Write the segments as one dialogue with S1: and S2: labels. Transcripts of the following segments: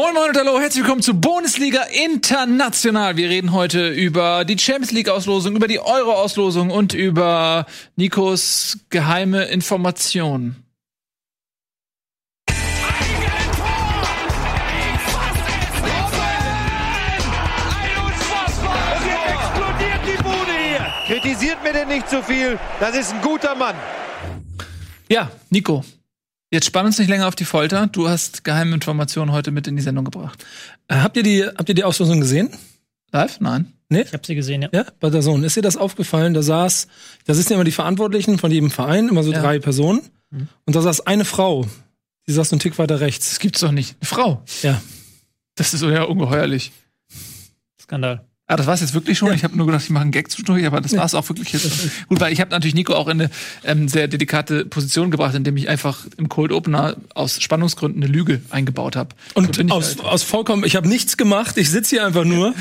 S1: Moin Moin und hallo, herzlich willkommen zu Bundesliga International. Wir reden heute über die Champions League Auslosung, über die Euro Auslosung und über Nikos geheime Informationen.
S2: Kritisiert mir denn nicht zu so viel. Das ist ein guter Mann.
S1: Ja, Nico. Jetzt spann uns nicht länger auf die Folter. Du hast geheime Informationen heute mit in die Sendung gebracht.
S3: Äh, habt ihr die, habt ihr die Auslosung gesehen?
S1: Live? Nein.
S3: Nee?
S4: Ich habe sie gesehen, ja.
S3: Ja, bei der Sohn. Ist dir das aufgefallen? Da saß, da sitzen immer die Verantwortlichen von jedem Verein, immer so
S1: Ja.
S3: drei Personen.
S4: Mhm.
S3: Und da saß eine Frau. Die saß so einen Tick weiter rechts.
S1: Das gibt's doch nicht. Eine Frau.
S3: Ja.
S1: Das ist so ja ungeheuerlich.
S4: Skandal.
S1: Ah, das war's jetzt wirklich schon. Ich habe nur gedacht, ich mache einen Gag zwischendurch, aber das war's auch wirklich jetzt. Gut, weil ich habe natürlich Nico auch in eine ähm, sehr delikate Position gebracht, indem ich einfach im Cold Opener aus Spannungsgründen eine Lüge eingebaut habe.
S3: Und aus, aus vollkommen, ich habe nichts gemacht, ich sitze hier einfach nur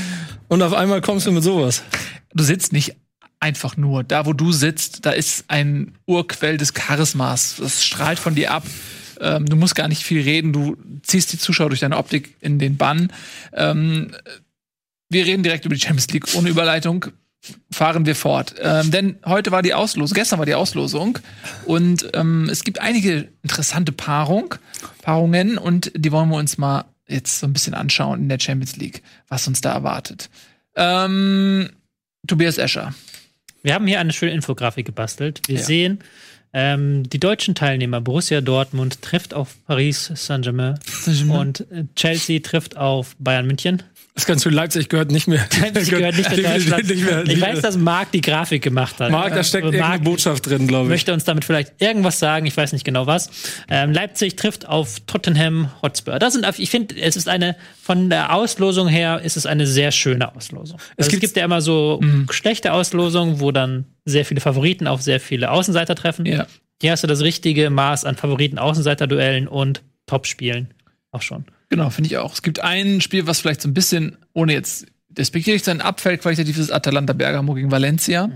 S3: und auf einmal kommst du mit sowas.
S1: du sitzt nicht einfach nur. Da, wo du sitzt, da ist ein Urquell des Charismas. Das strahlt von dir ab. Ähm, du musst gar nicht viel reden. Du ziehst die Zuschauer durch deine Optik in den Bann. Ähm, wir reden direkt über die Champions League ohne Überleitung. Fahren wir fort. Ähm, denn heute war die Auslosung, gestern war die Auslosung und ähm, es gibt einige interessante Paarung, Paarungen und die wollen wir uns mal jetzt so ein bisschen anschauen in der Champions League, was uns da erwartet. Ähm, Tobias Escher.
S4: Wir haben hier eine schöne Infografik gebastelt. Wir
S1: Ja.
S4: sehen, ähm, die deutschen Teilnehmer, Borussia Dortmund trifft auf Paris Saint-Germain und äh, Chelsea trifft auf Bayern München.
S3: Das Ganze für Leipzig gehört nicht mehr.
S4: Leipzig gehört nicht in Deutschland.
S3: Nicht mehr,
S4: Ich weiß, dass Marc die Grafik gemacht hat.
S3: Marc, da steckt
S4: Und
S3: irgendeine Botschaft drin, glaube ich.
S4: möchte uns damit vielleicht irgendwas sagen, ich weiß nicht genau was. Ähm, Leipzig trifft auf Tottenham Hotspur. Das sind, ich finde, es ist eine, von der Auslosung her ist es eine sehr schöne Auslosung. Also es,
S3: gibt-
S4: gibt ja immer so schlechte Auslosungen, wo dann sehr viele Favoriten auf sehr viele Außenseiter treffen.
S1: Ja.
S4: Hier hast du das richtige Maß an Favoriten-Außenseiter-Duellen und Topspielen auch schon.
S1: Genau, finde ich auch. Es gibt ein Spiel, was vielleicht so ein bisschen, ohne jetzt despektierlich zu sein, abfällt qualitativ, das ist Atalanta Bergamo gegen Valencia.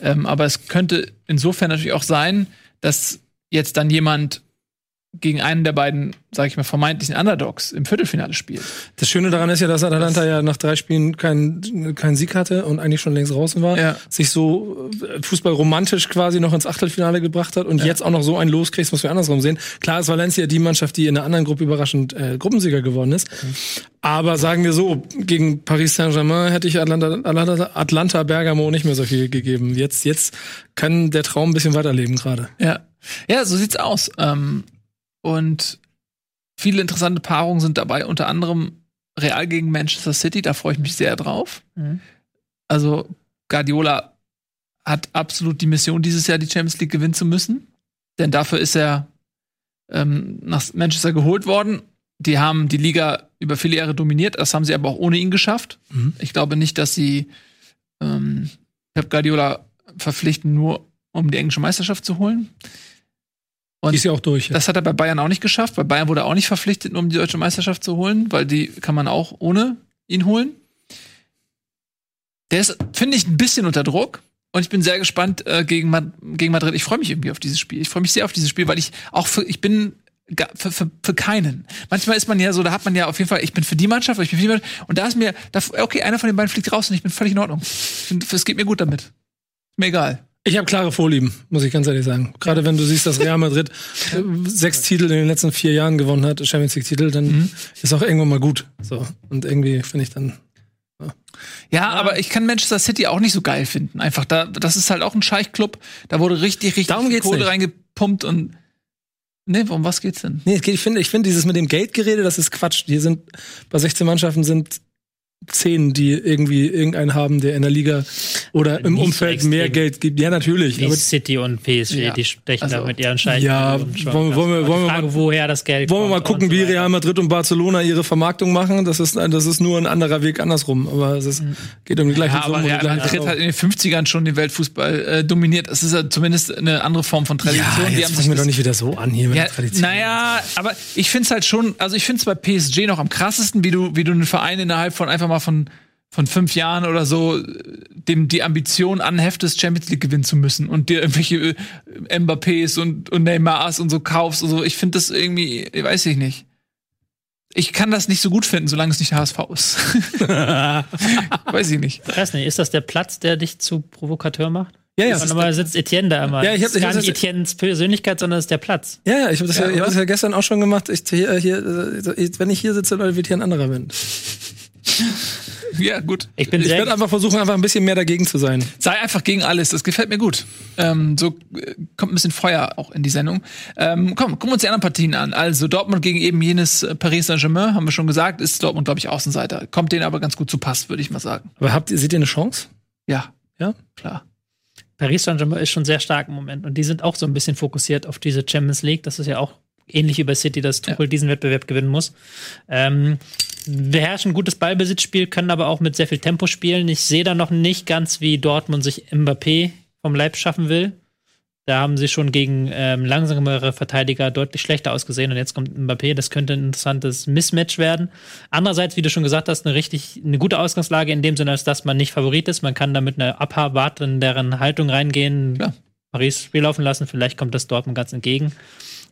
S1: Ähm, aber es könnte insofern natürlich auch sein, dass jetzt dann jemand gegen einen der beiden, sage ich mal, vermeintlichen Underdogs im Viertelfinale spielt.
S3: Das Schöne daran ist ja, dass Atalanta ja nach drei Spielen keinen keinen Sieg hatte und eigentlich schon längst draußen war,
S1: Ja.
S3: sich so äh, fußballromantisch quasi noch ins Achtelfinale gebracht hat und jetzt auch noch so ein Los kriegst, muss wir andersrum sehen. Klar ist Valencia die Mannschaft, die in der anderen Gruppe überraschend äh, Gruppensieger geworden ist. Aber sagen wir so, gegen Paris Saint-Germain hätte ich Atlanta, Atlanta, Atlanta Bergamo nicht mehr so viel gegeben. Jetzt, jetzt kann der Traum ein bisschen weiterleben gerade.
S1: Ja. Ja, so sieht's aus. Ähm, und viele interessante Paarungen sind dabei, unter anderem Real gegen Manchester City, da freue ich mich sehr drauf.
S4: Mhm.
S1: Also Guardiola hat absolut die Mission, dieses Jahr die Champions League gewinnen zu müssen. Denn dafür ist er ähm, nach Manchester geholt worden. Die haben die Liga über viele Jahre dominiert, das haben sie aber auch ohne ihn geschafft.
S3: Mhm.
S1: Ich glaube nicht, dass sie ähm, Pep Guardiola verpflichten, nur um die englische Meisterschaft zu holen. Und
S3: Die ist ja auch durch.
S1: das hat er bei Bayern auch nicht geschafft. Bei Bayern wurde er auch nicht verpflichtet, um die deutsche Meisterschaft zu holen, weil die kann man auch ohne ihn holen. Der ist, finde ich, ein bisschen unter Druck. Und ich bin sehr gespannt äh, gegen, Ma gegen Madrid. Ich freue mich irgendwie auf dieses Spiel. Ich freue mich sehr auf dieses Spiel, weil ich auch für, ich bin für, für, für keinen. Manchmal ist man ja so, da hat man ja auf jeden Fall, ich bin für die Mannschaft, ich bin für die Mannschaft. Und da ist mir, da, okay, einer von den beiden fliegt raus und ich bin völlig in Ordnung. Es geht mir gut damit. Ist mir egal.
S3: Ich habe klare Vorlieben, muss ich ganz ehrlich sagen. Gerade wenn du siehst, dass Real Madrid äh, sechs Titel in den letzten vier Jahren gewonnen hat, Champions League Titel, dann
S1: Mhm.
S3: ist auch irgendwann mal gut. So und irgendwie finde ich dann
S1: Ja, aber ich kann Manchester City auch nicht so geil finden. Einfach da, das ist halt auch ein Scheichclub. Da wurde richtig, richtig
S3: Darum
S1: viel Kohle
S3: nicht.
S1: reingepumpt und nee, um was geht's denn?
S3: nee, ich finde, ich finde dieses mit dem Geldgerede, das ist Quatsch. Hier sind bei 16 Mannschaften sind zehn, die irgendwie irgendeinen haben, der in der Liga oder im
S4: Nicht
S3: Umfeld mehr
S4: extrem.
S3: Geld gibt. Ja, natürlich.
S4: Wie
S3: Aber
S4: City und PSG,
S1: Ja.
S4: die stechen
S1: Also,
S4: da mit ihren Scheinen.
S3: ja, wollen wollen wir- wollen
S4: die
S3: wir
S4: Frage,
S3: mal-
S4: woher das Geld
S3: wollen wir mal gucken,
S4: so
S3: wie. Real Madrid und Barcelona ihre Vermarktung machen. Das ist, das ist nur ein anderer Weg andersrum. Aber es ist, geht um die gleiche
S1: Ja,
S3: Summe die
S1: Real Madrid
S3: Frau.
S1: hat in den 50ern schon den Weltfußball äh, dominiert. Es ist ja zumindest eine andere Form von Tradition.
S3: Ja,
S1: Die
S3: jetzt
S1: haben
S3: fangen wir doch nicht wieder so an hier mit
S1: Ja,
S3: der Tradition.
S1: naja, aber ich finde es halt schon, also ich finde es bei PSG noch am krassesten, wie du, wie du einen Verein innerhalb von einfach mal von, von fünf Jahren oder so äh, dem die Ambition anheftest, Champions League gewinnen zu müssen und dir irgendwelche äh, Mbappés und, und Neymars und so kaufst und so. Ich finde das irgendwie, weiß ich nicht. Ich kann das nicht so gut finden, solange es nicht HSV ist. Weiß ich nicht.
S4: Ich weiß nicht, ist das der Platz, der dich zu Provokateur macht?
S3: Ja, ja.
S4: Und normal sitzt Etienne da immer.
S3: Ja, ich hab-
S4: Das ist
S3: ich
S4: gar
S3: hab
S4: nicht Etiennes Persönlichkeit, sondern es ist der Platz.
S3: Ja, ja, ich habe das, ja,
S1: Ja,
S3: ich hab das ja gestern auch schon gemacht. Ich, hier, hier, äh, wenn ich hier sitze, Leute, wird hier ein anderer Wind.
S1: Ja, gut.
S4: Ich bin
S3: Ich werde einfach versuchen, einfach ein bisschen mehr dagegen zu sein.
S1: Sei einfach gegen alles, das gefällt mir gut. Ähm, so äh, kommt ein bisschen Feuer auch in die Sendung. Ähm, komm, gucken wir uns die anderen Partien an. Also Dortmund gegen eben jenes äh, Paris Saint-Germain, haben wir schon gesagt, ist Dortmund, glaube ich, Außenseiter. Kommt denen aber ganz gut zu Pass, würde ich mal sagen.
S3: Aber habt ihr, seht ihr eine Chance?
S1: Ja,
S3: Ja?
S1: klar.
S4: Paris Saint-Germain ist schon sehr stark im Moment und die sind auch so ein bisschen fokussiert auf diese Champions League. Das ist ja auch ähnlich wie bei City, dass Tuchel diesen Wettbewerb gewinnen muss. Ähm, beherrschen gutes Ballbesitzspiel, können aber auch mit sehr viel Tempo spielen. Ich sehe da noch nicht ganz, wie Dortmund sich Mbappé vom Leib schaffen will. Da haben sie schon gegen ähm, langsamere Verteidiger deutlich schlechter ausgesehen und jetzt kommt Mbappé. Das könnte ein interessantes Mismatch werden. Andererseits, wie du schon gesagt hast, eine richtig, eine gute Ausgangslage in dem Sinne, als dass man nicht Favorit ist. Man kann da mit einer abwartenderen Haltung reingehen,
S1: Klar.
S4: Paris Spiel laufen lassen. Vielleicht kommt das Dortmund ganz entgegen.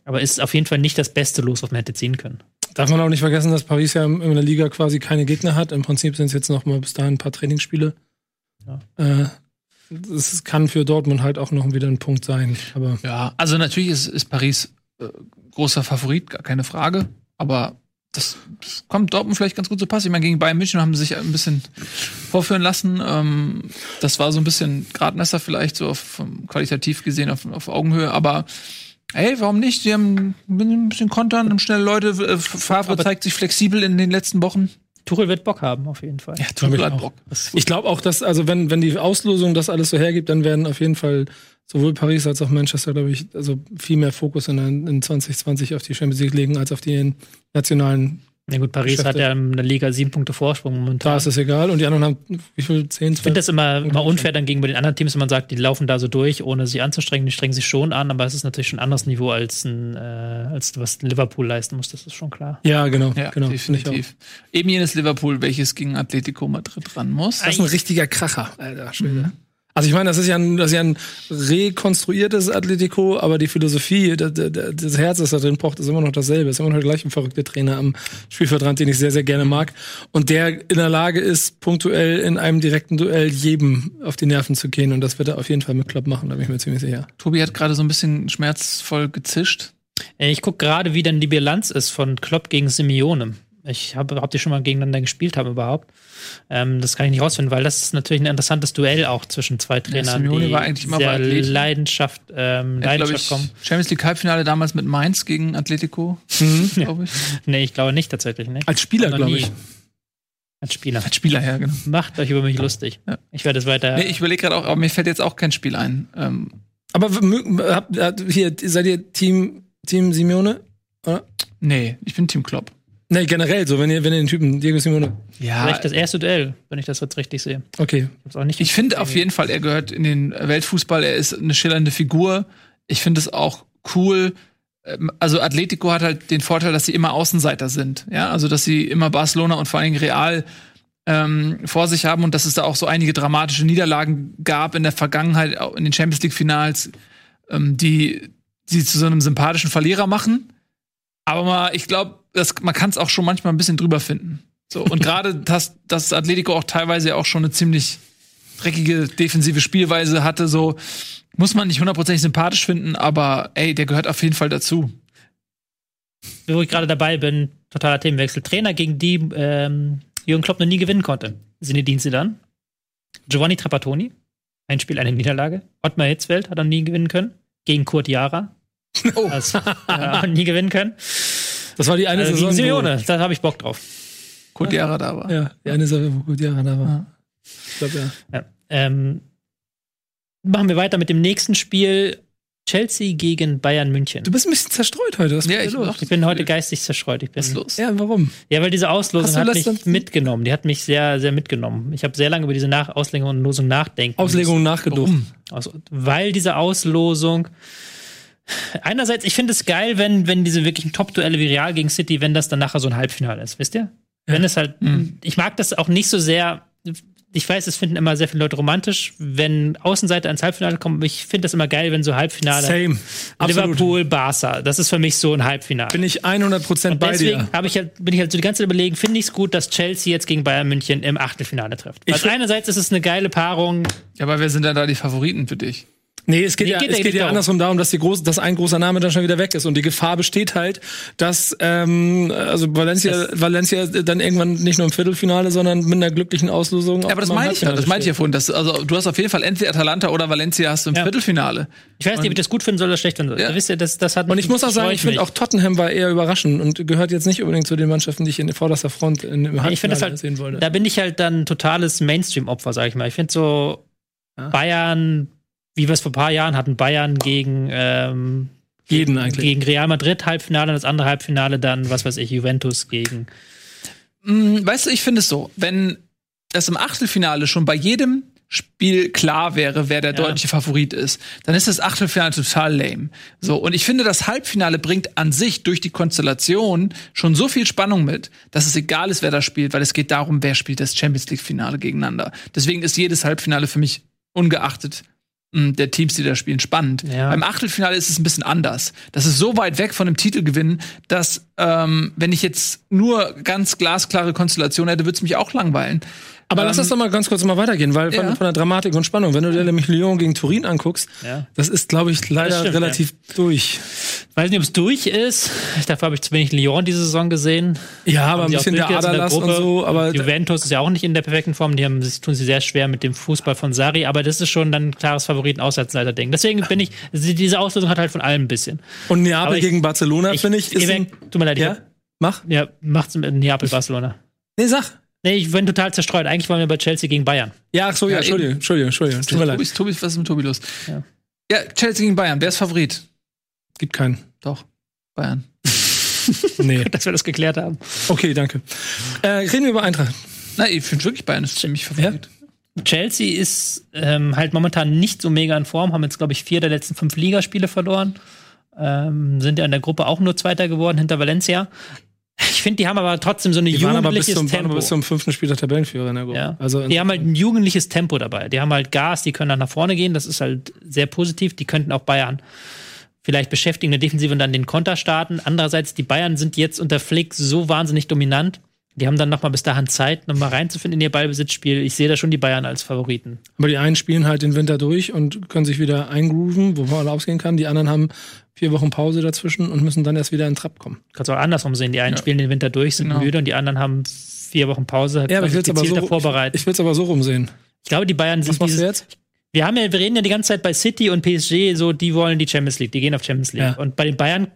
S4: Aber ist auf jeden Fall nicht das beste Los, was man hätte ziehen können.
S3: Darf man auch nicht vergessen, dass Paris ja in der Liga quasi keine Gegner hat. Im Prinzip sind es jetzt noch mal bis dahin ein paar Trainingsspiele.
S4: Ja.
S3: Äh, das kann für Dortmund halt auch noch wieder ein Punkt sein. Aber
S1: Ja, also natürlich ist, ist Paris äh, großer Favorit, gar keine Frage. Aber das, das kommt Dortmund vielleicht ganz gut zu Pass. Ich meine, gegen Bayern München haben sie sich ein bisschen vorführen lassen. Ähm, das war so ein bisschen Gradmesser vielleicht, so auf, qualitativ gesehen auf, auf Augenhöhe. Aber hey, warum nicht? Sie haben ein bisschen kontern und schnelle Leute. Äh, Favre
S4: Aber-
S1: zeigt sich flexibel in den letzten Wochen.
S4: Tuchel wird Bock haben, auf jeden Fall.
S1: Ja, Tuchel hat
S3: auch.
S1: Bock.
S3: ich glaube auch, dass, also wenn, wenn die Auslosung das alles so hergibt, dann werden auf jeden Fall sowohl Paris als auch Manchester, glaube ich, also viel mehr Fokus in, in 2020 auf die Champions League legen, als auf die nationalen.
S4: Ja gut, Paris
S3: Geschäfte.
S4: hat ja in der Liga sieben Punkte Vorsprung momentan.
S3: Da ist es egal. Und die anderen haben, wie viel? 10,
S4: Ich finde
S3: 12?
S4: das immer, immer unfair dann gegenüber den anderen Teams, wenn man sagt, die laufen da so durch, ohne sich anzustrengen. Die strengen sich schon an, aber es ist natürlich schon ein anderes Niveau als, ein, äh, als was Liverpool leisten muss, das ist schon klar.
S3: Ja, genau.
S1: Ja,
S3: genau
S1: definitiv. Eben jenes Liverpool, welches gegen Atletico Madrid ran muss.
S3: Das ist ein richtiger Kracher, Alter. Schwede. Also ich meine, das ist ja ein, das ist ja ein rekonstruiertes Atletico, aber die Philosophie, das, das, Herz, das da drin pocht, ist immer noch dasselbe. Ist immer noch der gleiche verrückte Trainer am Spielfeldrand, den ich sehr, sehr gerne mag. Und der in der Lage ist, punktuell in einem direkten Duell jedem auf die Nerven zu gehen. Und das wird er auf jeden Fall mit Klopp machen, da bin ich mir ziemlich sicher.
S1: Tobi hat gerade so ein bisschen schmerzvoll gezischt.
S4: Äh, Ich gucke gerade, wie denn die Bilanz ist von Klopp gegen Simeone. Ich habe, habt ihr schon mal gegeneinander gespielt haben überhaupt? Ähm, das kann ich nicht rausfinden, weil das ist natürlich ein interessantes Duell auch zwischen zwei Trainern,
S1: Simeone
S4: die
S1: war eigentlich immer bei
S4: sehr. Leidenschaft, ähm,
S1: glaub
S4: Leidenschaft
S1: ich,
S4: kommen.
S1: Champions League Halbfinale damals mit Mainz gegen Atletico, glaube ich.
S4: Nee, ich glaube nicht tatsächlich, ne?
S3: Als Spieler, glaube ich.
S4: Als Spieler.
S1: Als Spieler, ja, genau.
S4: Macht euch über mich lustig.
S1: Ja.
S4: Ich werde es weiter.
S1: Nee, ich überlege gerade auch, aber mir fällt jetzt auch kein Spiel ein. Ähm,
S3: Aber habt- hier, seid ihr Team, Team Simeone? Oder?
S1: nee, ich bin Team Klopp.
S3: Nee, generell so, wenn ihr, wenn ihr den Typen, Diego Simeone.
S1: Ja,
S4: Vielleicht das erste Duell, wenn ich das jetzt richtig sehe.
S3: Okay.
S4: Ich hab's auch nicht
S1: ich finde auf jeden Fall, er gehört in den Weltfußball, er ist eine schillernde Figur. Ich finde es auch cool. ähm, Also Atletico hat halt den Vorteil, dass sie immer Außenseiter sind. Ja, also dass sie immer Barcelona und vor allen Dingen Real ähm, vor sich haben und dass es da auch so einige dramatische Niederlagen gab in der Vergangenheit, auch in den Champions League Finals, ähm, die sie zu so einem sympathischen Verlierer machen. Aber mal, ich glaube, man kann es auch schon manchmal ein bisschen drüber finden. So und gerade dass das Atletico auch teilweise auch schon eine ziemlich dreckige defensive Spielweise hatte, so muss man nicht hundertprozentig sympathisch finden, aber ey, der gehört auf jeden Fall dazu.
S4: Wo ich gerade dabei bin, totaler Themenwechsel. Trainer, gegen die ähm, Jürgen Klopp noch nie gewinnen konnte. Sinedin dann. Giovanni Trapattoni. Ein Spiel, eine Niederlage. Ottmar Hitzfeld hat er nie gewinnen können. Gegen Kurt Jara.
S1: Oh.
S4: Also, auch nie gewinnen können.
S3: Das war die eine
S4: Also
S3: Saison.
S4: Simeone, da habe ich Bock drauf.
S1: Kurt Jara da war.
S3: Ja, die eine Sache, wo gut Jahre da war.
S1: Ja.
S3: Ich glaube, ja.
S4: Ja. Ähm, machen wir weiter mit dem nächsten Spiel. Chelsea gegen Bayern München.
S3: Du bist ein bisschen zerstreut heute. Was ist
S1: Ja, ich
S3: los?
S4: Ich bin heute geistig zerstreut. Ich bin,
S1: Was ist los?
S3: Ja, warum?
S4: Ja, weil diese Auslosung hat mich mitgenommen. Die hat mich sehr, sehr mitgenommen. Ich habe sehr lange über diese Nach Auslegung und Losung nachdenken.
S3: Auslegungen nachgedacht.
S1: Warum?
S4: Also, weil diese Auslosung. Einerseits, ich finde es geil, wenn, wenn diese wirklichen Top-Duelle wie Real gegen City, wenn das dann nachher so ein Halbfinale ist, wisst ihr? Wenn es halt,
S1: Mhm.
S4: ich mag das auch nicht so sehr. ich weiß, es finden immer sehr viele Leute romantisch, wenn Außenseiter ins Halbfinale kommen. Ich finde das immer geil, wenn so Halbfinale.
S3: Same. Absolut.
S4: Liverpool, Barca. Das ist für mich so ein Halbfinale.
S3: Bin ich 100%
S4: Und
S3: bei
S4: deswegen
S3: dir.
S4: ich halt, bin ich halt so die ganze Zeit überlegen, finde ich es gut, dass Chelsea jetzt gegen Bayern München im Achtelfinale trifft.
S3: Find-
S4: einerseits ist es eine geile Paarung.
S1: Ja, aber wer sind denn da die Favoriten für dich?
S3: Nee, es geht
S4: Nee,
S3: ja,
S4: geht
S3: es geht ja
S4: darum.
S3: andersrum darum, dass, die groß, dass ein großer Name dann schon wieder weg ist. Und die Gefahr besteht halt, dass ähm, also Valencia, Valencia dann irgendwann nicht nur im Viertelfinale, sondern mit einer glücklichen Auslosung.
S1: Ja, aber das meine ich ja, das meinte ich ja vorhin. Dass, also, du hast auf jeden Fall entweder Atalanta oder Valencia hast du im
S4: Ja.
S1: Viertelfinale.
S4: Ich weiß nicht, ob ich das gut finden soll oder schlecht finden soll.
S1: Ja.
S4: Ihr wisst ja, das, das hat
S3: Und ich muss auch sagen, ich finde auch Tottenham war eher überraschend und gehört jetzt nicht unbedingt zu den Mannschaften, die ich in vorderster Front in, im
S4: ich finde das halt,
S3: sehen wollte.
S4: da bin ich halt dann ein totales Mainstream-Opfer, sag ich mal. Ich finde so. Bayern, wie wir es vor ein paar Jahren hatten, Bayern gegen ähm,
S3: Jeden eigentlich.
S4: gegen Real Madrid Halbfinale und das andere Halbfinale dann, was weiß ich, Juventus gegen.
S1: Hm, weißt du, ich finde es so, wenn das im Achtelfinale schon bei jedem Spiel klar wäre, wer der
S4: Ja.
S1: deutliche Favorit ist, dann ist das Achtelfinale total lame. So, und ich finde, das Halbfinale bringt an sich durch die Konstellation schon so viel Spannung mit, dass es egal ist, wer da spielt, weil es geht darum, wer spielt das Champions League-Finale gegeneinander. Deswegen ist jedes Halbfinale für mich ungeachtet der Teams, die da spielen, spannend.
S4: Ja.
S1: Beim Achtelfinale ist es ein bisschen anders. Das ist so weit weg von dem Titelgewinn, dass ähm, wenn ich jetzt nur ganz glasklare Konstellation hätte, würde es mich auch langweilen.
S3: Aber
S1: Ähm,
S3: lass uns doch mal ganz kurz mal weitergehen, weil von,
S1: Ja.
S3: von der Dramatik und Spannung, wenn du dir nämlich Lyon gegen Turin anguckst,
S4: Ja.
S3: das ist, glaube ich, leider
S4: stimmt,
S3: relativ durch.
S4: Weiß nicht, ob es durch ist. Dafür habe ich zu wenig Lyon diese Saison gesehen.
S3: Ja, aber
S4: Haben
S3: ein bisschen der Aderlass und so, aber
S4: Juventus ist ja auch nicht in der perfekten Form. Die haben, sich tun sie sehr schwer mit dem Fußball von Sari, aber das ist schon dann ein klares Favoriten-Auswärtsleiter-Ding. Deswegen bin ich, diese Auslösung hat halt von allem ein bisschen.
S3: und Neapel
S4: ich-
S3: gegen Barcelona,
S4: Ich,
S3: finde ich, ist ein,
S4: tut mir leid,
S3: ja,
S4: ich,
S3: mach.
S4: ja, macht's mit Neapel Barcelona.
S3: Nee, sag.
S4: Nee, ich bin total zerstreut. Eigentlich waren wir bei Chelsea gegen Bayern.
S3: Ja, ach so, ja,
S1: Ja,
S3: Entschuldigung. Entschuldigung, Entschuldigung, tut mir leid.
S1: Tobi, Tobi, was ist mit Tobi los?
S4: Ja.
S1: Ja, Chelsea gegen Bayern. Wer ist Favorit?
S3: Gibt keinen.
S1: Doch, Bayern.
S3: Nee.
S4: Dass wir das geklärt haben.
S3: Okay, danke. Äh, reden wir über Eintracht.
S1: Na, ich finde wirklich Bayern ist ziemlich Favorit.
S4: Chelsea ist ähm, halt momentan nicht so mega in Form, haben jetzt, glaube ich, vier der letzten fünf Ligaspiele verloren. Ähm, sind ja in der Gruppe auch nur Zweiter geworden hinter Valencia. Ich finde, die haben aber trotzdem so ein
S3: Die waren aber bis
S4: jugendliches
S3: zum, waren
S4: Tempo.
S3: aber bis zum fünften Spieltag Tabellenführer in der Gruppe.
S4: Ja.
S3: Also
S4: die haben halt ein jugendliches Tempo dabei. Die haben halt Gas, die können dann nach vorne gehen. Das ist halt sehr positiv. Die könnten auch Bayern vielleicht beschäftigen, eine Defensive und dann den Konter starten. Andererseits, die Bayern sind jetzt unter Flick so wahnsinnig dominant. Die haben dann noch mal bis dahin Zeit, noch mal reinzufinden in ihr Ballbesitzspiel. Ich sehe da schon die Bayern als Favoriten.
S3: Aber die einen spielen halt den Winter durch und können sich wieder eingrooven, wo man ausgehen kann. Die anderen haben vier Wochen Pause dazwischen und müssen dann erst wieder in den Trab kommen.
S4: Kannst auch andersrum sehen. Die einen spielen den Winter durch, sind
S1: Genau.
S4: müde und die anderen haben vier Wochen Pause.
S3: Ja, aber ich
S4: können
S3: will's
S4: sich
S3: aber so,
S4: vorbereiten.
S3: ich will's aber so rumsehen.
S4: Ich glaube, die Bayern
S3: Was
S4: sind
S3: machst du jetzt?
S4: Wir haben ja, wir reden ja die ganze Zeit bei City und PSG, so die wollen die Champions League, die gehen auf Champions League.
S3: Ja.
S4: Und bei den Bayern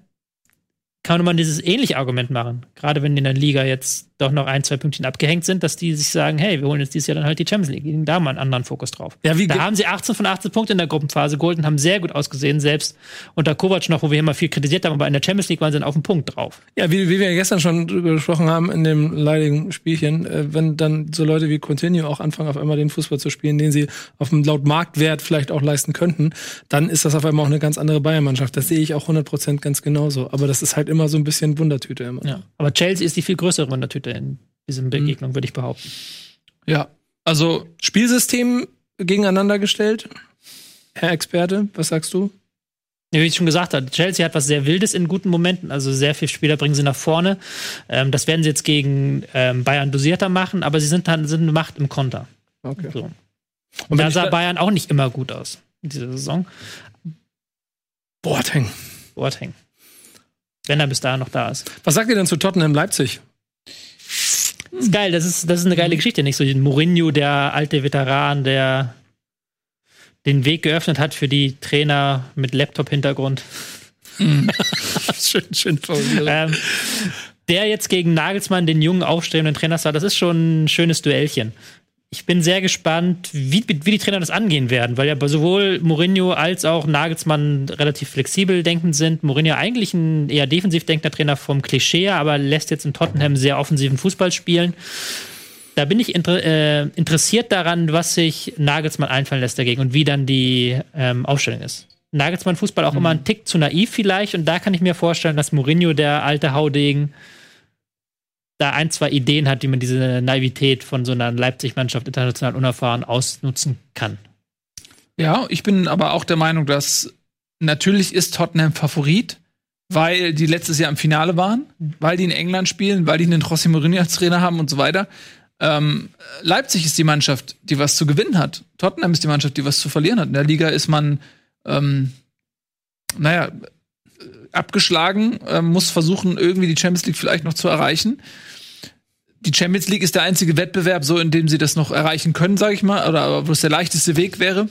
S4: kann man dieses ähnliche Argument machen. Gerade wenn die in der Liga jetzt doch noch ein, zwei Pünktchen abgehängt sind, dass die sich sagen, hey, wir holen jetzt dieses Jahr dann halt die Champions League. Legen da mal einen anderen Fokus drauf.
S3: Ja, wie
S4: da haben sie 18 von 18 Punkten in der Gruppenphase geholt und haben sehr gut ausgesehen, selbst unter Kovac noch, wo wir immer viel kritisiert haben, aber in der Champions League waren sie dann auf dem Punkt drauf.
S3: Ja, wie, wie wir gestern schon drüber gesprochen haben in dem leidigen Spielchen, äh, wenn dann so Leute wie Coutinho auch anfangen, auf einmal den Fußball zu spielen, den sie auf dem laut Marktwert vielleicht auch leisten könnten, dann ist das auf einmal auch eine ganz andere Bayern-Mannschaft. Das sehe ich auch 100% ganz genauso. Aber das ist halt immer so ein bisschen Wundertüte immer.
S4: Ja. Aber Chelsea ist die viel größere Wundertüte in diesen Begegnungen, würde ich behaupten.
S1: Ja. Also,
S3: Spielsystem gegeneinander gestellt. Herr Experte, was sagst du?
S4: Wie ich schon gesagt habe, Chelsea hat was sehr Wildes in guten Momenten. Also sehr viele Spieler bringen sie nach vorne. Ähm, das werden sie jetzt gegen ähm, Bayern dosierter machen, aber sie sind dann sind eine Macht im Konter.
S3: Okay.
S4: So.
S3: Und
S4: da sah Bayern auch nicht immer gut aus in dieser Saison.
S3: Boateng.
S4: Boateng. Wenn er bis dahin noch da ist.
S3: Was sagt ihr denn zu Tottenham Leipzig?
S4: Das ist geil, das ist, das ist eine geile Geschichte. Nicht so ein Mourinho, der alte Veteran, der den Weg geöffnet hat für die Trainer mit Laptop-Hintergrund.
S3: schön, schön formuliert.
S4: ähm, der jetzt gegen Nagelsmann, den jungen, aufstrebenden Trainer, sah, das ist schon ein schönes Duellchen. Ich bin sehr gespannt, wie, wie die Trainer das angehen werden, weil ja sowohl Mourinho als auch Nagelsmann relativ flexibel denkend sind. Mourinho eigentlich ein eher defensiv denkender Trainer vom Klischee, aber lässt jetzt in Tottenham sehr offensiven Fußball spielen. Da bin ich inter äh, interessiert daran, was sich Nagelsmann einfallen lässt dagegen und wie dann die ähm, Aufstellung ist. Nagelsmann Fußball auch immer ein Tick zu naiv vielleicht und da kann ich mir vorstellen, dass Mourinho, der alte Haudegen, da ein, zwei Ideen hat, wie man diese Naivität von so einer Leipzig-Mannschaft international unerfahren ausnutzen kann.
S1: Ja, ich bin aber auch der Meinung, dass natürlich ist Tottenham Favorit, weil die letztes Jahr im Finale waren, weil die in England spielen, weil die einen Rossi Mourinho als Trainer haben und so weiter. Ähm, Leipzig ist die Mannschaft, die was zu gewinnen hat. Tottenham ist die Mannschaft, die was zu verlieren hat. In der Liga ist man, ähm, naja, abgeschlagen, äh, muss versuchen, irgendwie die Champions League vielleicht noch zu erreichen. Die Champions League ist der einzige Wettbewerb, so in dem sie das noch erreichen können, sage ich mal, oder wo es der leichteste Weg wäre.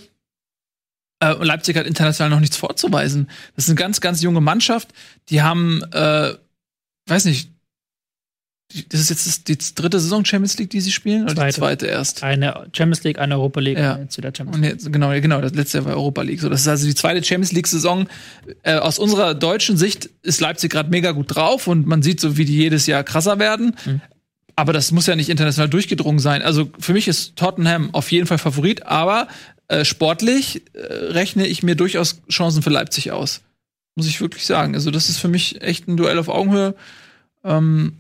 S1: Äh, und Leipzig hat international noch nichts vorzuweisen. Das ist eine ganz, ganz junge Mannschaft. Die haben, äh, weiß nicht, das ist jetzt die dritte Saison Champions League, die sie spielen, oder
S4: Zweite.
S1: die zweite erst?
S4: Eine Champions League, eine Europa League,
S1: Ja.
S4: jetzt wieder Champions League.
S1: jetzt, genau, genau, das letzte Jahr war Europa League. So, das ist also die zweite Champions League-Saison. Äh, aus unserer deutschen Sicht ist Leipzig gerade mega gut drauf und man sieht so, wie die jedes Jahr krasser werden.
S4: Mhm.
S1: Aber das muss ja nicht international durchgedrungen sein. Also für mich ist Tottenham auf jeden Fall Favorit, aber äh, sportlich äh, rechne ich mir durchaus Chancen für Leipzig aus. Muss ich wirklich sagen. Also das ist für mich echt ein Duell auf Augenhöhe. Ähm,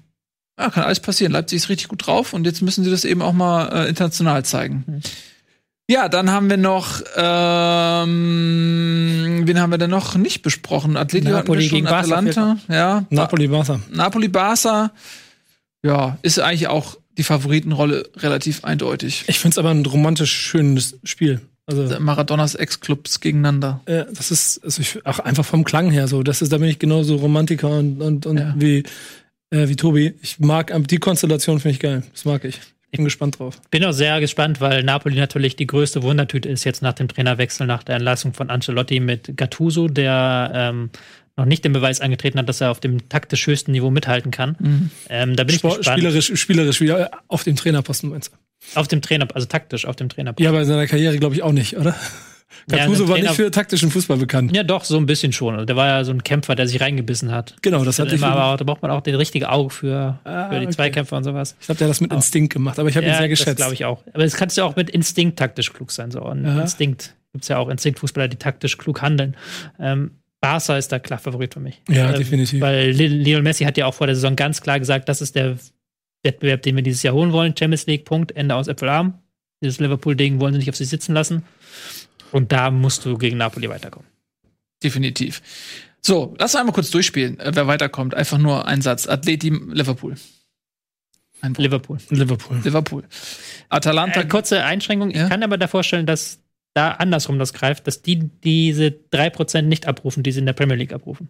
S1: ja, kann alles passieren. Leipzig ist richtig gut drauf und jetzt müssen sie das eben auch mal äh, international zeigen.
S4: Mhm.
S1: Ja, dann haben wir noch, ähm, wen haben wir denn noch nicht besprochen? Atletico
S4: Napoli
S1: schon,
S4: gegen Barca
S1: Atalanta, ja.
S3: Napoli, Barca.
S1: Napoli, Barca, ja, ist eigentlich auch die Favoritenrolle relativ eindeutig.
S3: Ich finde es aber ein romantisch schönes Spiel. Also
S1: Maradonas Ex-Clubs gegeneinander.
S3: äh, das ist also ich, auch einfach vom Klang her so. Das ist, da bin ich genauso Romantiker und, und, und
S1: Ja.
S3: wie, äh, wie Tobi. Ich mag die Konstellation finde ich geil. Das mag ich. Ich bin gespannt drauf.
S4: Bin auch sehr gespannt, weil Napoli natürlich die größte Wundertüte ist jetzt nach dem Trainerwechsel, nach der Entlassung von Ancelotti mit Gattuso, der ähm, noch nicht den Beweis angetreten hat, dass er auf dem taktisch höchsten Niveau mithalten kann.
S1: Mhm.
S4: Ähm, da bin ich
S3: Sport,
S4: gespannt.
S3: spielerisch, spielerisch wieder auf dem Trainerposten meinst du?
S4: Auf dem Trainer, also taktisch auf dem Trainer.
S3: Ja, bei seiner Karriere glaube ich auch nicht, oder?
S4: Ja,
S3: Gattuso
S4: der
S3: war nicht für taktischen Fußball bekannt.
S4: Ja, doch, so ein bisschen schon. Also der war ja so ein Kämpfer, der sich reingebissen hat.
S3: Genau, das hat
S4: Immer,
S3: ich.
S4: aber auch, da braucht man auch das richtige Auge für,
S3: Ah,
S4: für die
S3: okay.
S4: Zweikämpfer und sowas.
S3: Ich glaube, der hat das mit Instinkt gemacht, aber ich habe ihn sehr
S4: das
S3: geschätzt.
S4: glaube ich auch. Aber es kannst ja auch mit Instinkt taktisch klug sein. So. Und
S3: Aha.
S4: Instinkt gibt es ja auch Instinktfußballer, die taktisch klug handeln. Ähm, Barca ist da klar Favorit für mich.
S3: Ja,
S4: Ähm,
S3: definitiv.
S4: Weil Li- Lionel Messi hat ja auch vor der Saison ganz klar gesagt, das ist der Wettbewerb, den wir dieses Jahr holen wollen. Champions League, Punkt, Ende aus Äpfelarm. Dieses Liverpool-Ding wollen sie nicht auf sich sitzen lassen. Und da musst du gegen Napoli weiterkommen.
S1: Definitiv. So, lass uns einmal kurz durchspielen, äh, wer weiterkommt. Einfach nur ein Satz. Atleti, Liverpool. Ein Wort.
S4: Liverpool.
S3: Liverpool.
S1: Liverpool. Atalanta.
S4: Äh, kurze Einschränkung.
S1: Ja?
S4: Ich kann aber da vorstellen, dass da andersrum das greift, dass die diese 3% nicht abrufen, die sie in der Premier League abrufen.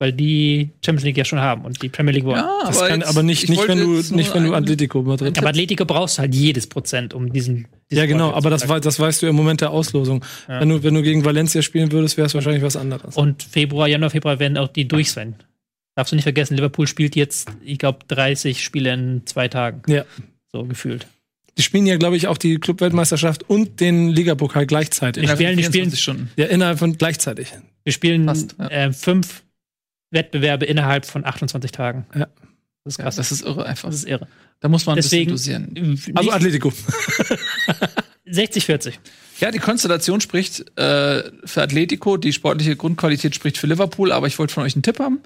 S4: Weil die Champions League ja schon haben und die Premier League wollen.
S1: ja,
S3: Das kann,
S1: jetzt-
S3: aber nicht,
S1: ich
S3: nicht wenn du, nicht wenn du Atletico Madrid.
S4: Aber Atletico brauchst halt jedes Prozent, um diesen. diesen
S3: Ja, genau, aber das, wei- das weißt du im Moment der Auslosung.
S4: Ja.
S3: Wenn, du, wenn du gegen Valencia spielen würdest, wäre es wahrscheinlich was anderes.
S4: Und Februar, Januar, Februar werden auch die durch sein. Darfst du nicht vergessen, Liverpool spielt jetzt, ich glaube, 30 Spiele in zwei Tagen.
S3: Ja.
S4: So gefühlt.
S3: Die spielen ja, glaube ich, auch die Clubweltmeisterschaft und den Ligapokal gleichzeitig.
S1: Von
S4: spielen- die spielen-
S1: 24 Stunden.
S3: Ja, innerhalb von gleichzeitig.
S4: Wir spielen
S1: Fast, ja.
S4: äh, fünf Wettbewerbe innerhalb von 28 Tagen.
S3: Ja.
S4: Das ist
S1: Ja,
S4: krass.
S1: das ist irre einfach.
S4: das ist irre.
S1: Da muss man ein
S4: Deswegen
S1: bisschen dosieren.
S3: Also
S4: nicht
S3: Atletico.
S4: 60-40.
S1: Ja, die Konstellation spricht äh, für Atletico, die sportliche Grundqualität spricht für Liverpool, aber ich wollte von euch einen Tipp haben.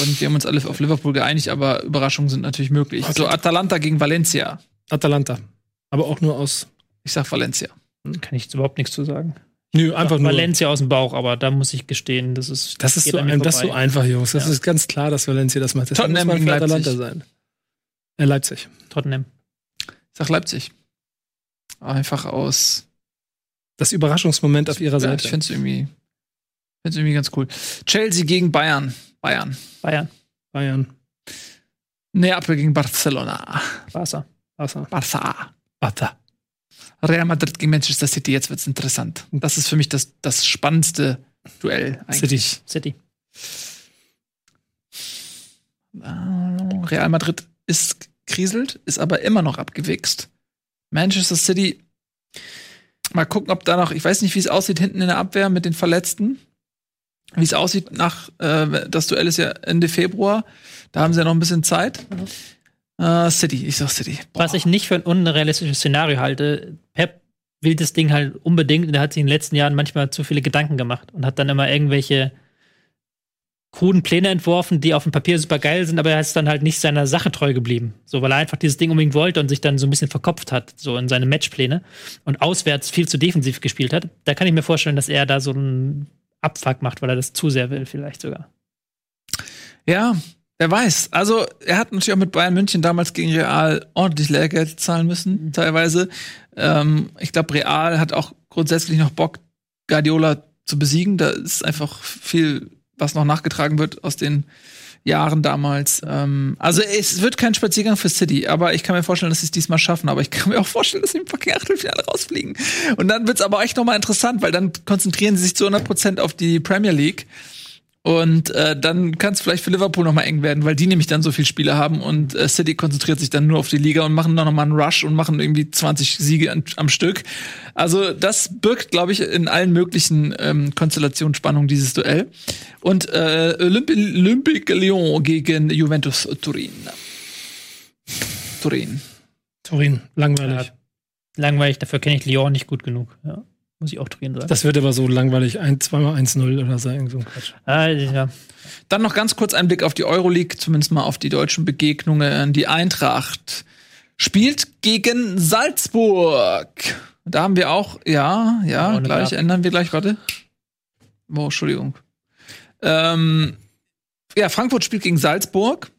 S1: Und wir haben uns alle auf Liverpool geeinigt, aber Überraschungen sind natürlich möglich. So, Atalanta gegen Valencia.
S3: Atalanta. Aber auch nur aus.
S1: Ich sag Valencia.
S4: Kann ich jetzt überhaupt nichts zu sagen.
S3: Nö, einfach nur.
S4: Valencia aus dem Bauch, aber da muss ich gestehen, das ist.
S3: Das ist, so, ein, das ist so einfach, Jungs. Das
S4: Ja.
S3: ist ganz klar, dass Valencia das macht. Muss
S1: Tottenham
S3: man für Atalanta
S1: Leipzig.
S3: sein. Äh, Leipzig.
S4: Tottenham.
S1: Ich sag Leipzig. Einfach aus.
S3: Das Überraschungsmoment auf ihrer Seite.
S1: ich find's irgendwie, find's irgendwie ganz cool. Chelsea gegen Bayern. Bayern.
S4: Bayern.
S3: Bayern.
S1: Neapel gegen Barcelona.
S4: Barca.
S3: Wasser.
S1: Barca.
S3: Bata.
S1: Real Madrid gegen Manchester City. Jetzt wird's interessant. Das ist für mich das, das spannendste Duell.
S3: City.
S4: City.
S1: Äh, Real Madrid ist kriselt, ist aber immer noch abgewichst. Manchester City, mal gucken, ob da noch, ich weiß nicht, wie es aussieht hinten in der Abwehr mit den Verletzten. Wie es aussieht nach, äh, das Duell ist ja Ende Februar. Da haben sie ja noch ein bisschen Zeit. Äh, City, ich sag City. Boah.
S4: Was ich nicht für ein unrealistisches Szenario halte, Pep will das Ding halt unbedingt und er hat sich in den letzten Jahren manchmal zu viele Gedanken gemacht und hat dann immer irgendwelche kruden Pläne entworfen, die auf dem Papier super geil sind, aber er ist dann halt nicht seiner Sache treu geblieben. So, weil er einfach dieses Ding unbedingt wollte und sich dann so ein bisschen verkopft hat, so in seine Matchpläne und auswärts viel zu defensiv gespielt hat. Da kann ich mir vorstellen, dass er da so einen Abfuck macht, weil er das zu sehr will, vielleicht sogar.
S1: Ja, wer weiß. Also, er hat natürlich auch mit Bayern München damals gegen Real ordentlich Lehrgeld zahlen müssen, teilweise. Ähm, ich glaube, Real hat auch grundsätzlich noch Bock, Guardiola zu besiegen. Da ist einfach viel was noch nachgetragen wird aus den Jahren damals. Ähm, also es wird kein Spaziergang für City, aber ich kann mir vorstellen, dass sie es diesmal schaffen. Aber ich kann mir auch vorstellen, dass sie im fucking Achtelfinale rausfliegen. Und dann wird's aber echt noch mal interessant, weil dann konzentrieren sie sich zu 100 Prozent auf die Premier League. Und äh, dann kann es vielleicht für Liverpool noch mal eng werden, weil die nämlich dann so viele Spiele haben und äh, City konzentriert sich dann nur auf die Liga und machen dann noch mal einen Rush und machen irgendwie 20 Siege an, am Stück. Also das birgt, glaube ich, in allen möglichen ähm, Konstellationen Spannung dieses Duell. Und äh, Olympi Olympique Lyon gegen Juventus Turin. Turin.
S3: Turin, langweilig.
S4: Langweilig, dafür kenne ich Lyon nicht gut genug. Ja. Muss ich auch Turin sagen.
S3: Das wird aber so langweilig, ein, zweimal 1-0 oder so, irgend so ein Quatsch.
S4: Ah, ja.
S1: Dann noch ganz kurz ein Blick auf die Euroleague, zumindest mal auf die deutschen Begegnungen. Die Eintracht spielt gegen Salzburg. Da haben wir auch, ja, ja,
S4: Ohne
S1: gleich,
S4: Graf.
S1: ändern wir gleich, warte. Oh, Entschuldigung. Ähm, ja, Frankfurt spielt gegen Salzburg.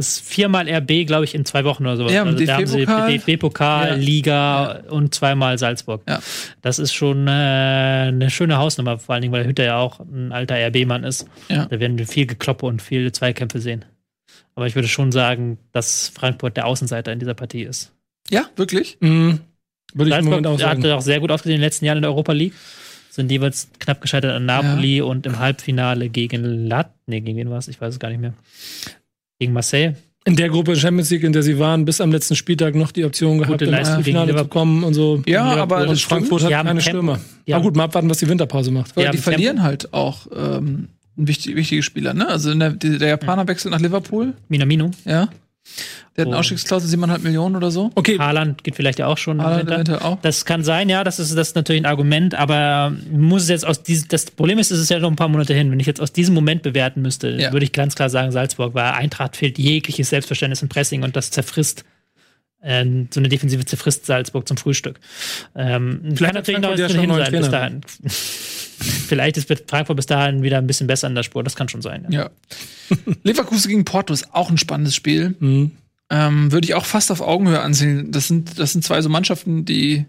S4: Das ist viermal RB, glaube ich, in zwei Wochen oder sowas.
S1: Ja,
S4: also da haben sie
S1: DFB-Pokal. Ja.
S4: Liga und zweimal Salzburg.
S1: Ja.
S4: Das ist schon äh, eine schöne Hausnummer, vor allen Dingen, weil der Hütter ja auch ein alter RB-Mann ist.
S1: Ja.
S4: Da werden wir viel Gekloppe und viele Zweikämpfe sehen. Aber ich würde schon sagen, dass Frankfurt der Außenseiter in dieser Partie ist.
S1: Ja, wirklich?
S3: Mhm. Würde ich im Moment auch
S4: Salzburg
S3: sagen.
S4: hat auch sehr gut ausgesehen in den letzten Jahren in der Europa League. Sind jeweils knapp gescheitert an Napoli und im Halbfinale gegen Lat. Nee, gegen wen war es? Ich weiß es gar nicht mehr. Gegen Marseille.
S3: In der Gruppe Champions League, in der sie waren, bis am letzten Spieltag noch die Option gehabt,
S4: Gute
S3: im
S4: Leistung gegen
S3: Finale zu kommen und so.
S1: Ja, aber
S3: und
S1: das stimmt.
S3: Frankfurt hat keine
S4: Tempo.
S3: Stürmer.
S4: Haben-
S3: gut, mal abwarten, was die Winterpause macht.
S1: Ja,
S4: Ja,
S1: die
S4: Tempo.
S1: verlieren halt auch ähm, wichtig, wichtige Spieler, ne? Also der, der Japaner wechselt nach Liverpool,
S4: Minamino.
S1: ja. Der hat eine. Ausstiegsklausel 7,5 Millionen oder so.
S3: Okay,
S4: Haaland geht vielleicht ja auch schon.
S1: Haaland auch.
S4: Das kann sein, ja, das ist, das ist natürlich ein Argument, aber muss es jetzt aus diesem, das Problem ist, es ist ja noch ein paar Monate hin. Wenn ich jetzt aus diesem Moment bewerten müsste,
S1: Ja.
S4: würde ich ganz klar sagen, Salzburg, weil Eintracht fehlt jegliches Selbstverständnis im Pressing und das zerfrisst, äh, so eine Defensive zerfrisst Salzburg zum Frühstück. Ähm,
S3: Vielleicht
S4: kann
S3: hat
S4: natürlich noch bisschen
S3: einen
S4: hin
S3: neuen
S4: sein bis dahin. Vielleicht ist Frankfurt bis dahin wieder ein bisschen besser in der Spur, das kann schon sein. Ja.
S1: Ja. Leverkusen gegen Porto ist auch ein spannendes Spiel.
S3: Mhm.
S1: Ähm, Würde ich auch fast auf Augenhöhe ansehen. Das sind, das sind zwei so Mannschaften, die,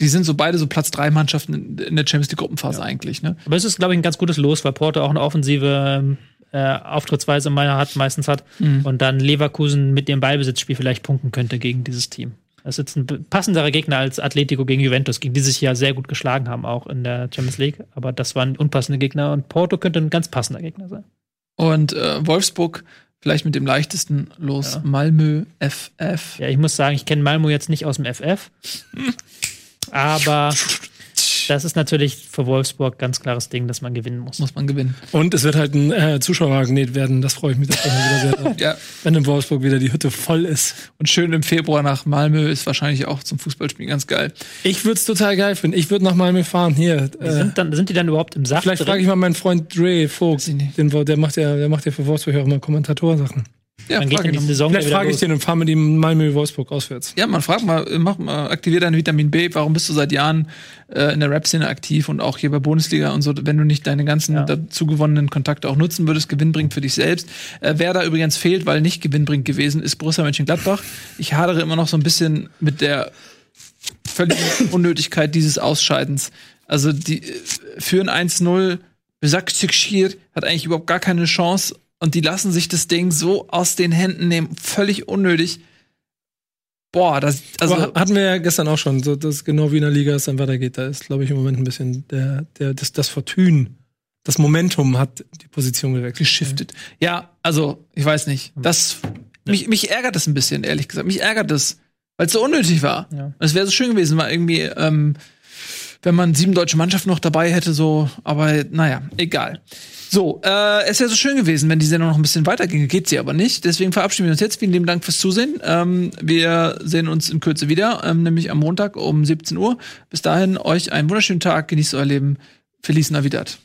S1: die sind so beide so Platz drei Mannschaften in, der Champions League Gruppenphase eigentlich, ne?
S4: Aber es ist, glaube ich, ein ganz gutes Los, weil Porto auch eine offensive ähm, äh, Auftrittsweise meiner hat, meistens hat.
S1: Mhm.
S4: Und dann Leverkusen mit ihrem Ballbesitzspiel vielleicht punkten könnte gegen dieses Team. Das ist jetzt ein passenderer Gegner als Atletico gegen Juventus, gegen die sich ja sehr gut geschlagen haben, auch in der Champions League. Aber das waren unpassende Gegner und Porto könnte ein ganz passender Gegner sein.
S1: Und äh, Wolfsburg vielleicht mit dem leichtesten Los
S4: Ja.
S1: Malmö FF.
S4: Ja, ich muss sagen, ich kenne Malmo jetzt nicht aus dem FF. Aber das ist natürlich für Wolfsburg ganz klares Ding, dass man gewinnen muss.
S1: Muss man gewinnen.
S3: Und es wird halt ein äh, Zuschauermagnet werden. Das freue ich mich tatsächlich wieder sehr drauf.
S1: Ja.
S3: Wenn in Wolfsburg wieder die Hütte voll ist.
S1: Und schön im Februar nach Malmö ist wahrscheinlich auch zum Fußballspielen ganz geil.
S3: Ich würde es total geil finden. Ich würde nach Malmö fahren. Hier. Äh,
S4: sind, dann, sind die dann überhaupt im Saft?
S3: vielleicht frage ich mal meinen Freund Dre Vogt. Den, der macht ja, der macht ja für Wolfsburg auch immer Kommentatorsachen.
S1: Ja,
S4: Dann geht
S1: ihn
S4: die. Saison
S3: Vielleicht frage ich
S4: los.
S3: den und fahre mit ihm Malmö-Wolfsburg auswärts.
S1: Ja, man fragt mal, mach mal, aktivier dein Vitamin B. Warum bist du seit Jahren äh, in der Rap-Szene aktiv und auch hier bei Bundesliga und so, wenn du nicht deine ganzen
S4: Ja.
S1: dazu gewonnenen Kontakte auch nutzen würdest, gewinnbringend für dich selbst. Äh, wer da übrigens fehlt, weil nicht gewinnbringend gewesen ist, Borussia Mönchengladbach. Ich hadere immer noch so ein bisschen mit der völligen Unnötigkeit dieses Ausscheidens. Also die äh, führen 1-0, Besaktikschir hat eigentlich überhaupt gar keine Chance und die lassen sich das Ding so aus den Händen nehmen, völlig unnötig. Boah, das also
S3: Aber hatten wir ja gestern auch schon, so, dass genau wie in der Liga es dann weitergeht. Da ist, glaube ich, im Moment ein bisschen der, der, das, das Fortune, das Momentum hat die Position gewechselt.
S1: geschiftet. Ja, also, ich weiß nicht. Das, mich, mich ärgert das ein bisschen, ehrlich gesagt. Mich ärgert das, weil es so unnötig war.
S4: Ja.
S1: Es wäre so schön gewesen, mal irgendwie, ähm, wenn man sieben deutsche Mannschaften noch dabei hätte, so, aber naja, egal. So, äh, es wäre so schön gewesen, wenn die Sendung noch ein bisschen weiterginge. Geht sie aber nicht. Deswegen verabschieden wir uns jetzt. Vielen lieben Dank fürs Zusehen. Ähm, wir sehen uns in Kürze wieder, ähm, nämlich am Montag um 17 Uhr. Bis dahin, euch einen wunderschönen Tag. Genießt euer Leben. Feliz Navidad.